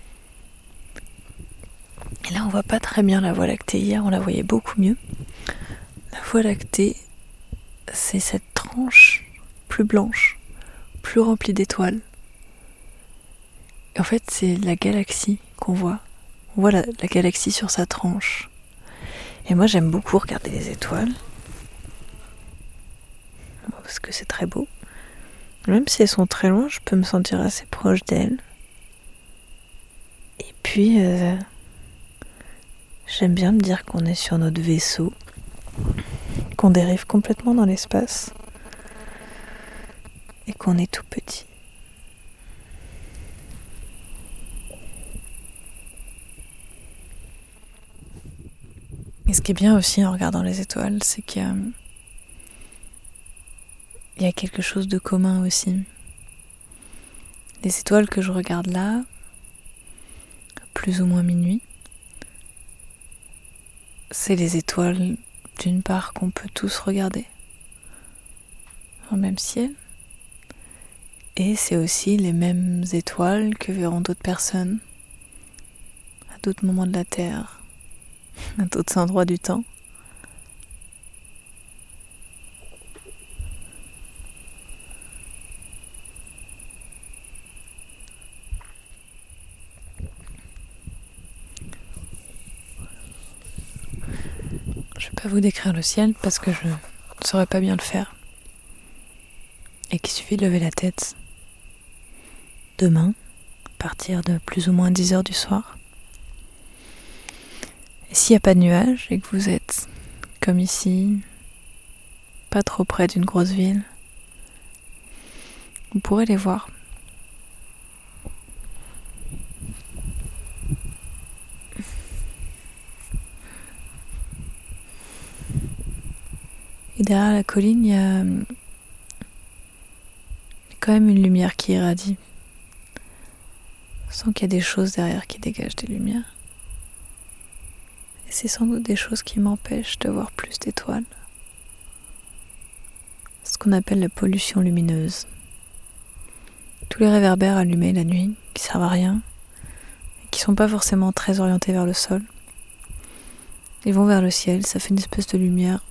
Et là, on voit pas très bien la Voie lactée. Hier, on la voyait beaucoup mieux. La Voie lactée, c'est cette tranche plus blanche, plus remplie d'étoiles. En fait, c'est la galaxie qu'on voit. On voit la, la galaxie sur sa tranche. Et moi, j'aime beaucoup regarder les étoiles. Parce que c'est très beau. Même si elles sont très loin, je peux me sentir assez proche d'elles. Et puis, euh, j'aime bien me dire qu'on est sur notre vaisseau, qu'on dérive complètement dans l'espace et qu'on est tout petit. Et ce qui est bien aussi en regardant les étoiles, c'est qu'il y a, quelque chose de commun aussi. Les étoiles que je regarde là, plus ou moins minuit, c'est les étoiles d'une part qu'on peut tous regarder en même ciel. Et c'est aussi les mêmes étoiles que verront d'autres personnes à d'autres moments de la Terre à d'autres endroits du temps. Je vais pas vous décrire le ciel parce que je ne saurais pas bien le faire. Et qu'il suffit de lever la tête demain, à partir de plus ou moins 10 heures du soir. Et s'il n'y a pas de nuages et que vous êtes comme ici, pas trop près d'une grosse ville, vous pourrez les voir. Et derrière la colline, il y a quand même une lumière qui irradie. Sans qu'il y a des choses derrière qui dégagent des lumières c'est sans doute des choses qui m'empêchent de voir plus d'étoiles. Ce qu'on appelle la pollution lumineuse. Tous les réverbères allumés la nuit, qui servent à rien, et qui sont pas forcément très orientés vers le sol. Ils vont vers le ciel, ça fait une espèce de lumière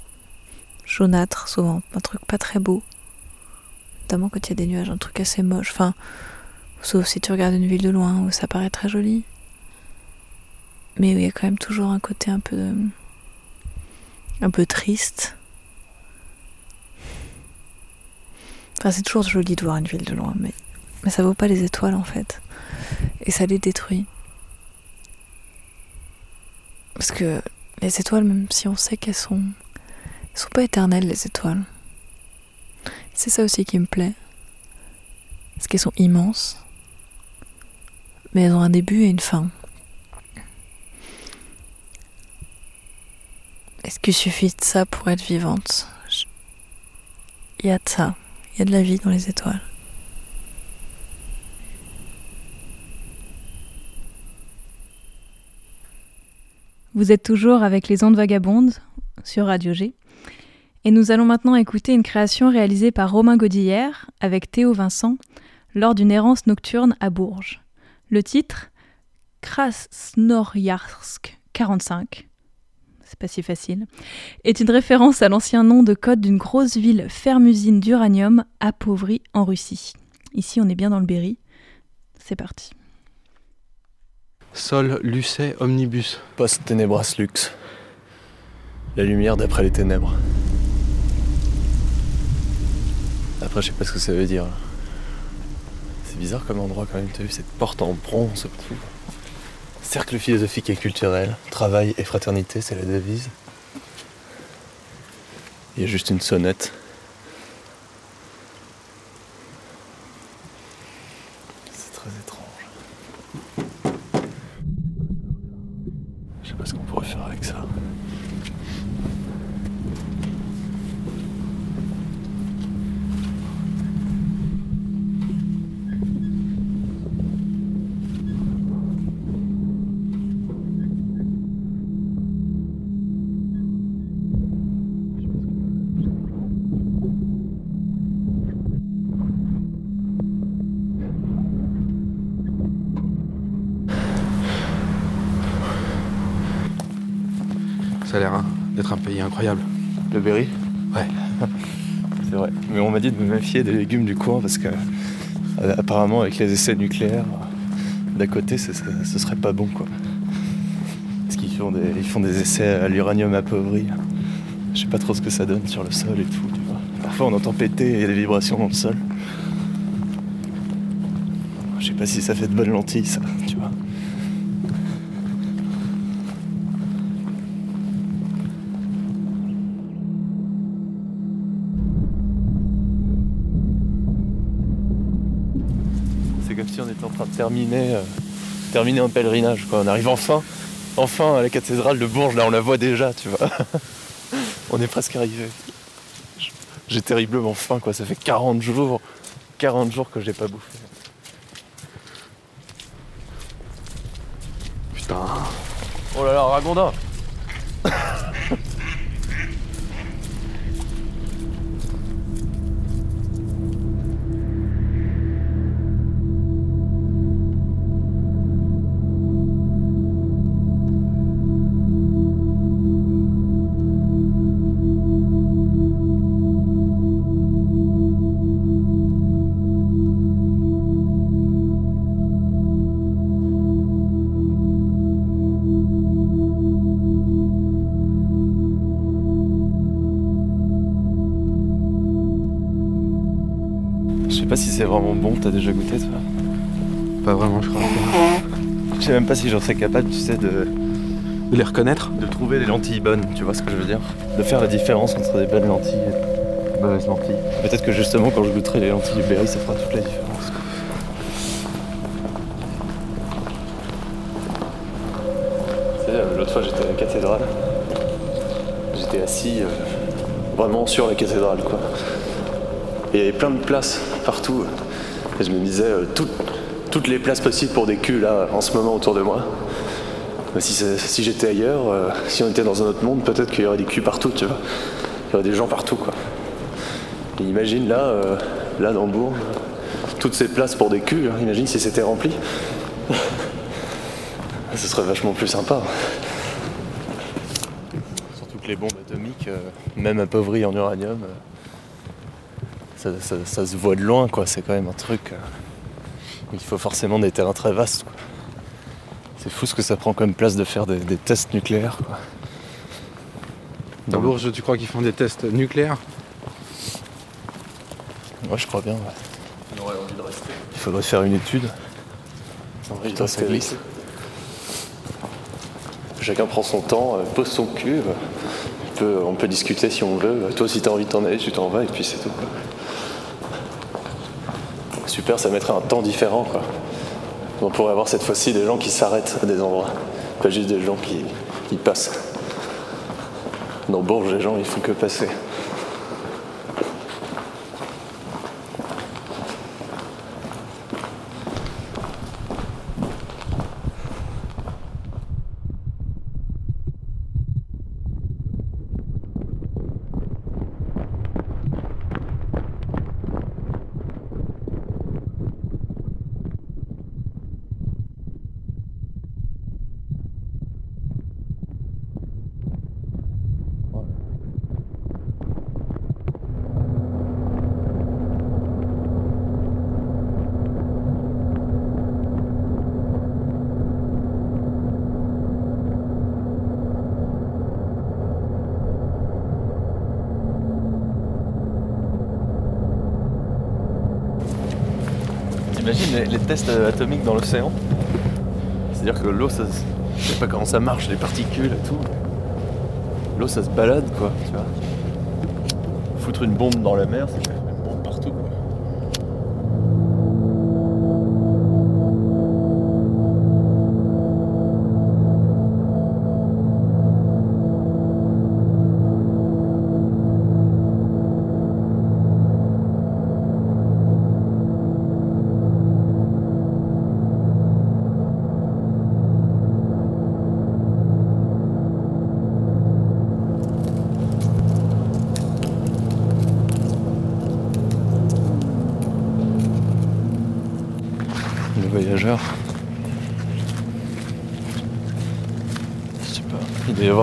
jaunâtre souvent, un truc pas très beau. Notamment quand il y a des nuages, un truc assez moche. Enfin, sauf si tu regardes une ville de loin où ça paraît très joli mais il y a quand même toujours un côté un peu un peu triste. Enfin, c'est toujours joli de voir une ville de loin, mais, mais ça vaut pas les étoiles en fait. Et ça les détruit. Parce que les étoiles, même si on sait qu'elles sont. Elles sont pas éternelles, les étoiles. C'est ça aussi qui me plaît. Parce qu'elles sont immenses. Mais elles ont un début et une fin. Est-ce qu'il suffit de ça pour être vivante? Il y a de ça. Il y a de la vie dans les étoiles. Vous êtes toujours avec les ondes vagabondes sur Radio G. Et nous allons maintenant écouter une création réalisée par Romain Godillère avec Théo Vincent lors d'une errance nocturne à Bourges. Le titre Krasnoyarsk 45 c'est pas si facile, est une référence à l'ancien nom de code d'une grosse ville ferme-usine d'uranium appauvrie en Russie. Ici, on est bien dans le Berry. C'est parti. Sol, Lucet, Omnibus. Post Tenebras Lux. La lumière d'après les ténèbres. Après, je sais pas ce que ça veut dire. C'est bizarre comme endroit quand même. T'as vu cette porte en bronze Cercle philosophique et culturel, travail et fraternité, c'est la devise. Il y a juste une sonnette. C'est très étrange. Je sais pas ce qu'on pourrait faire avec ça. Ça incroyable. Le Berry Ouais. C'est vrai. Mais on m'a dit de me méfier des légumes du coin parce que euh, apparemment avec les essais nucléaires d'à côté ce, serait pas bon quoi. Parce qu'ils font des, ils font des essais à l'uranium appauvri. Je sais pas trop ce que ça donne sur le sol et tout. tu vois. Parfois on entend péter et il y a des vibrations dans le sol. Je sais pas si ça fait de bonnes lentilles ça, terminer, euh, terminer un pèlerinage. Quoi. On arrive enfin, enfin à la cathédrale de Bourges. Là, on la voit déjà, tu vois. on est presque arrivé. J'ai terriblement faim, quoi. Ça fait 40 jours, 40 jours que j'ai pas bouffé. Putain. Oh là là, Ragondin pas si c'est vraiment bon, t'as déjà goûté toi Pas vraiment, je crois. Je sais même pas si j'en serais capable, tu sais, de, De les reconnaître de trouver des lentilles bonnes, tu vois ce que je veux dire? De faire la différence entre des bonnes lentilles et des mauvaises lentilles. Peut-être que justement quand je goûterai les lentilles Berry, ça fera toute la différence. quoi. Tu sais, euh, l'autre fois j'étais à la cathédrale, j'étais assis euh, vraiment sur la cathédrale quoi. Il y avait plein de places partout. Et je me disais, euh, tout- toutes les places possibles pour des culs là, en ce moment autour de moi. Mais si, c'est- si j'étais ailleurs, euh, si on était dans un autre monde, peut-être qu'il y aurait des culs partout, tu vois. Il y aurait des gens partout, quoi. Et imagine là, euh, là dans Bourges, toutes ces places pour des culs, hein, imagine si c'était rempli. Ce serait vachement plus sympa. Surtout que les bombes atomiques, même appauvries en uranium, ça, ça- ça se voit de loin, quoi. C'est quand même un truc. euh, il faut forcément des terrains très vastes, quoi. C'est fou ce que ça prend comme place de faire des, des tests nucléaires, quoi. Dans Bourges, tu crois qu'ils font des tests nucléaires? Ouais, je crois bien. ouais. Il faudrait faire une étude. Putain, ça glisse. Chacun prend son temps, euh, pose son cul. on peut, on peut discuter si on veut. Toi, si t'as envie de t'en aller, tu t'en vas et puis c'est tout. Super, ça mettrait un temps différent. On pourrait avoir cette fois-ci des gens qui s'arrêtent à des endroits, pas juste des gens qui, qui passent. Dans Bourges, les gens, ils font que passer. T'imagines les, tests atomiques dans l'océan C'est-à-dire que l'eau, ça, je sais pas comment ça marche, les particules et tout. L'eau, ça se balade, quoi, tu vois. Foutre une bombe dans la mer, c'est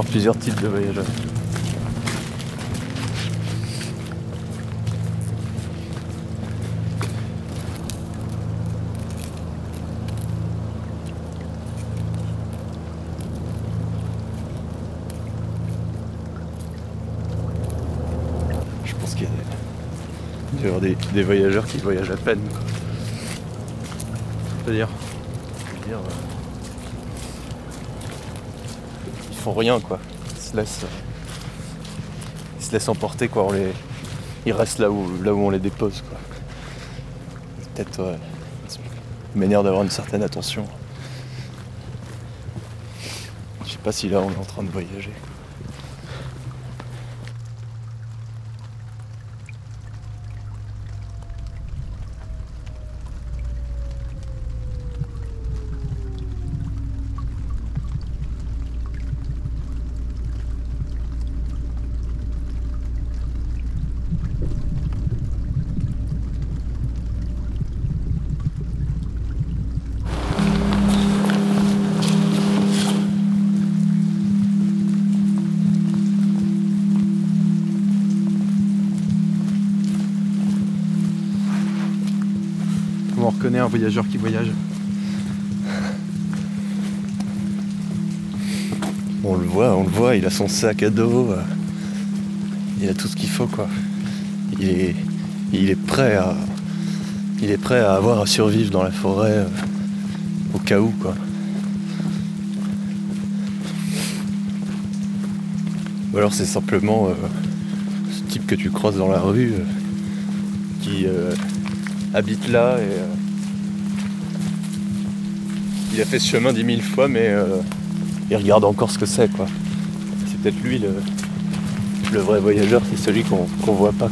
plusieurs types de voyageurs. Je pense qu'il y a des, des, des voyageurs qui voyagent à peine. quoi. C'est-à-dire Je veux dire, euh, ils rien quoi. Ils se laissent, se emporter quoi. On les, ils restent là où, là où on les dépose quoi. Peut-être une manière d'avoir une certaine attention. Je sais pas si là on est en train de voyager. Un voyageur qui voyage On le voit, on le voit, il a son sac à dos, euh, il a tout ce qu'il faut quoi. Il est, il est prêt à, il est prêt à avoir à survivre dans la forêt euh, au cas où quoi. Ou alors c'est simplement euh, ce type que tu croises dans la rue qui habite là et il a fait ce chemin dix mille fois mais euh, il regarde encore ce que c'est quoi. C'est peut-être lui le, vrai voyageur, c'est celui qu'on qu'on voit pas.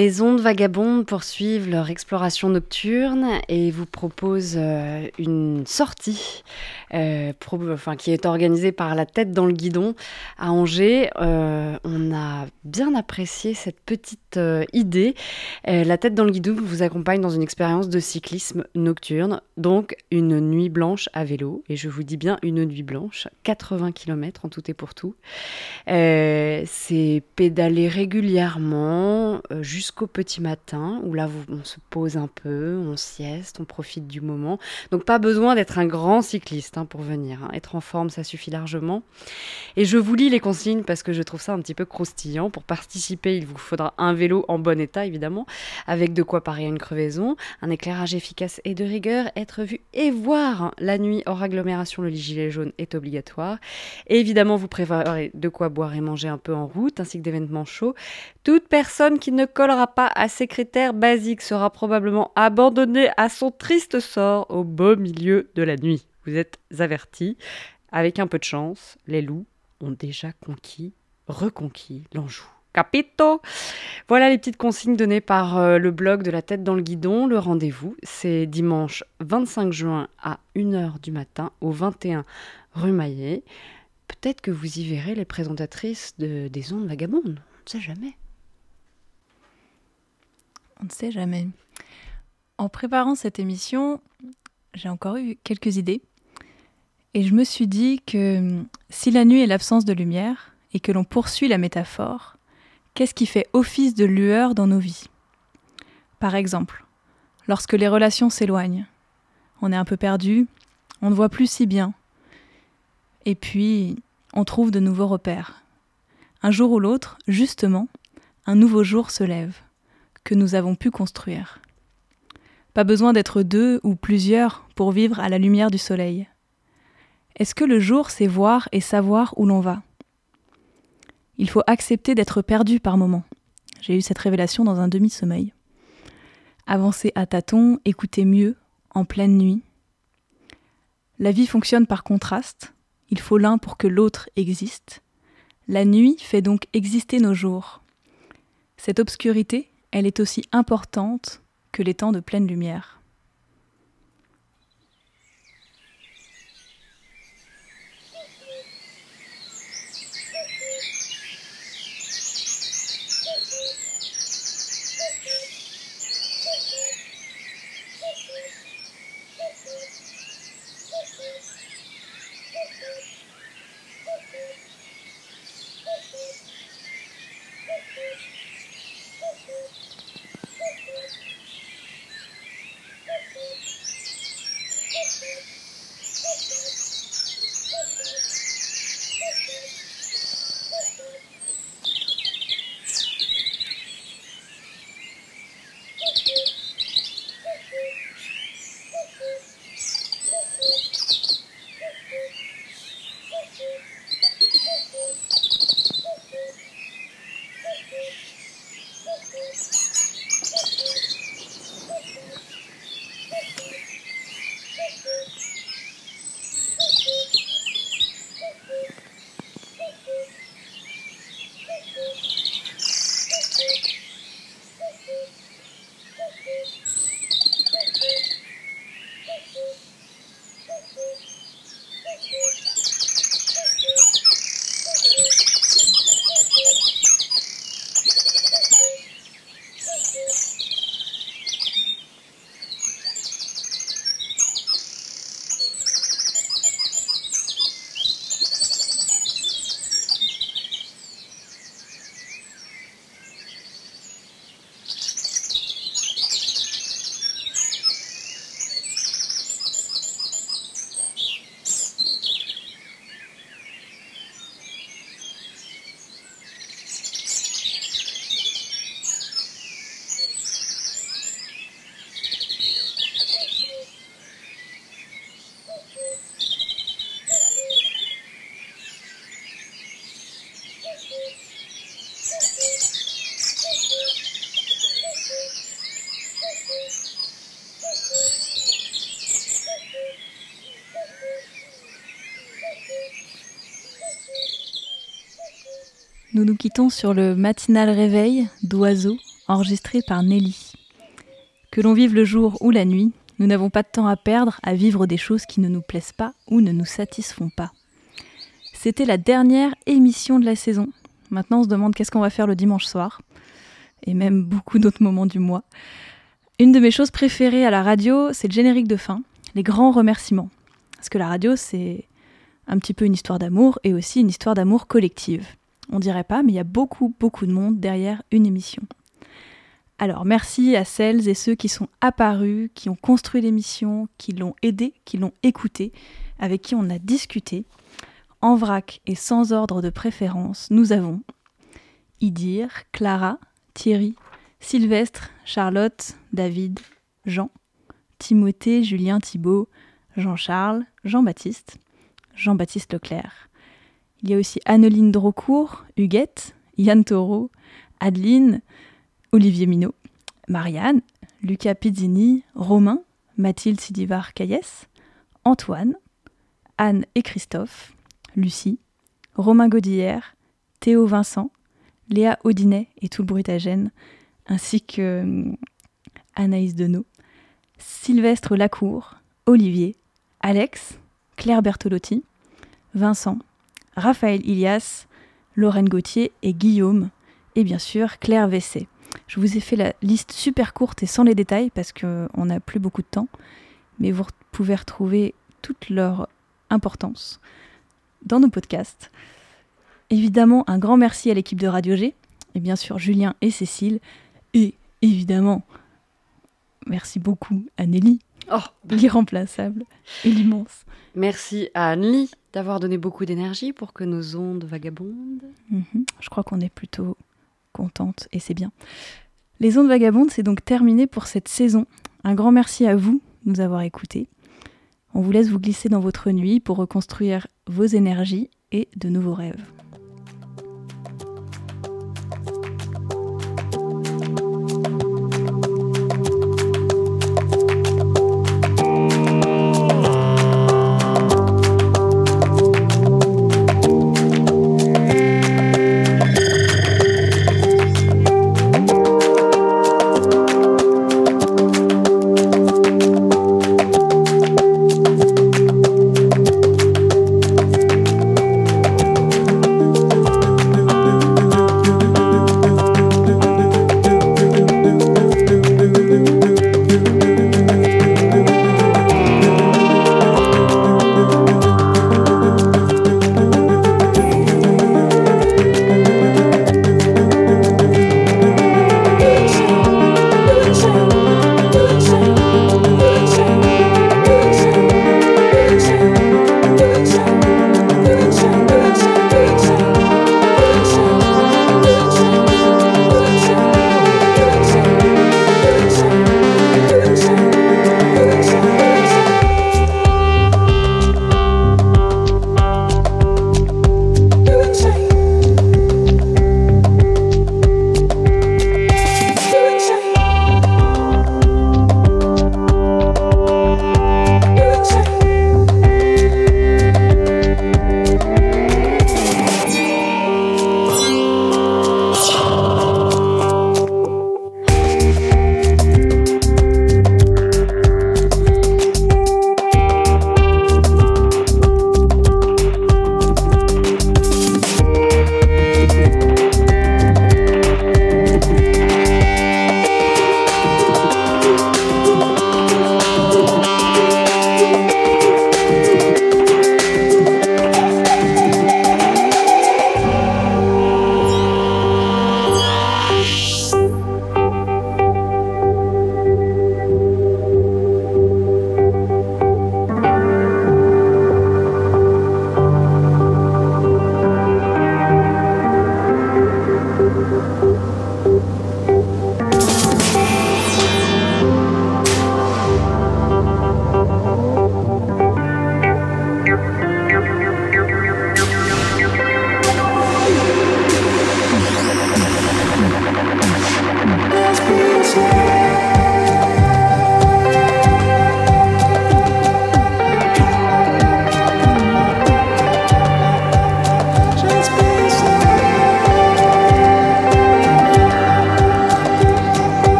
Les ondes vagabondes poursuivent leur exploration nocturne et vous proposent euh, une sortie euh, qui est organisée par la tête dans le guidon à Angers. Euh, on a bien apprécié cette petite idée. la tête dans le guidon vous accompagne dans une expérience de cyclisme nocturne, donc une nuit blanche à vélo. Et je vous dis bien une nuit blanche, 80 km en tout et pour tout. C'est pédaler régulièrement jusqu'au petit matin, où là on se pose un peu, on sieste, on profite du moment. Donc pas besoin d'être un grand cycliste hein, pour venir. Hein. Être en forme, ça suffit largement. Et je vous lis les consignes parce que je trouve ça un petit peu croustillant. Pour participer, il vous faudra un vélo en bon état, évidemment, avec de quoi parer une crevaison, un éclairage efficace et de rigueur, être vu et voir la nuit hors agglomération, le gilet jaune est obligatoire. Et évidemment, vous préparez de quoi boire et manger un peu en route, ainsi que d'événements chauds. Toute personne qui ne colle pas à ces critères basiques sera probablement abandonné à son triste sort au beau milieu de la nuit. Vous êtes avertis. Avec un peu de chance, les loups ont déjà conquis, reconquis l'Anjou. Capito? Voilà les petites consignes données par euh, le blog de la tête dans le guidon. Le rendez-vous, c'est dimanche 25 juin à 1h du matin au 21 rue Maillet. Peut-être que vous y verrez les présentatrices de, des ondes vagabondes. On ne sait jamais. On ne sait jamais. En préparant cette émission, j'ai encore eu quelques idées. Et je me suis dit que si la nuit est l'absence de lumière et que l'on poursuit la métaphore, qu'est-ce qui fait office de lueur dans nos vies? Par exemple, lorsque les relations s'éloignent, on est un peu perdu, on ne voit plus si bien. Et puis, on trouve de nouveaux repères. Un jour ou l'autre, justement, un nouveau jour se lève, que nous avons pu construire. Pas besoin d'être deux ou plusieurs pour vivre à la lumière du soleil. Est-ce que le jour, c'est voir et savoir où l'on va? Il faut accepter d'être perdu par moments. J'ai eu cette révélation dans un demi-sommeil. Avancer à tâtons, écouter mieux, en pleine nuit. La vie fonctionne par contraste, il faut l'un pour que l'autre existe. La nuit fait donc exister nos jours. Cette obscurité, elle est aussi importante que les temps de pleine lumière. Nous nous quittons sur le matinal réveil d'oiseaux enregistré par Nelly. Que l'on vive le jour ou la nuit, nous n'avons pas de temps à perdre à vivre des choses qui ne nous plaisent pas ou ne nous satisfont pas. C'était la dernière émission de la saison. Maintenant, on se demande qu'est-ce qu'on va faire le dimanche soir, et même beaucoup d'autres moments du mois. Une de mes choses préférées à la radio, c'est le générique de fin, les grands remerciements. Parce que la radio, c'est un petit peu une histoire d'amour et aussi une histoire d'amour collective. On dirait pas, mais il y a beaucoup, beaucoup de monde derrière une émission. Alors merci à celles et ceux qui sont apparus, qui ont construit l'émission, qui l'ont aidé, qui l'ont écouté, avec qui on a discuté. En vrac et sans ordre de préférence, nous avons Idir, Clara, Thierry, Sylvestre, Charlotte, David, Jean, Timothée, Julien, Thibault, Jean-Charles, Jean-Baptiste, Jean-Baptiste Leclerc. Il y a aussi Anneline Drocourt, Huguette, Yann Taureau, Adeline, Olivier Minot, Marianne, Lucas Pizzini, Romain, Mathilde Sidivar Caillès, Antoine, Anne et Christophe, Lucie, Romain Godillère, Théo Vincent, Léa Audinet et tout le bruitagène, ainsi que euh, Anaïs Denot, Sylvestre Lacour, Olivier, Alex, Claire Bertolotti, Vincent, Raphaël Ilias, Lorraine Gauthier et Guillaume, et bien sûr Claire Vessé. Je vous ai fait la liste super courte et sans les détails parce qu'on n'a plus beaucoup de temps, mais vous pouvez retrouver toute leur importance dans nos podcasts. Évidemment, un grand merci à l'équipe de Radio G, et bien sûr Julien et Cécile, et évidemment, merci beaucoup à Nelly, oh. l'irremplaçable et l'immense. Merci à Anne-Lie d'avoir donné beaucoup d'énergie pour que nos ondes vagabondent. Mhm. Je crois qu'on est plutôt contente et c'est bien. Les ondes vagabondes, c'est donc terminé pour cette saison. Un grand merci à vous de nous avoir écoutés. On vous laisse vous glisser dans votre nuit pour reconstruire vos énergies et de nouveaux rêves.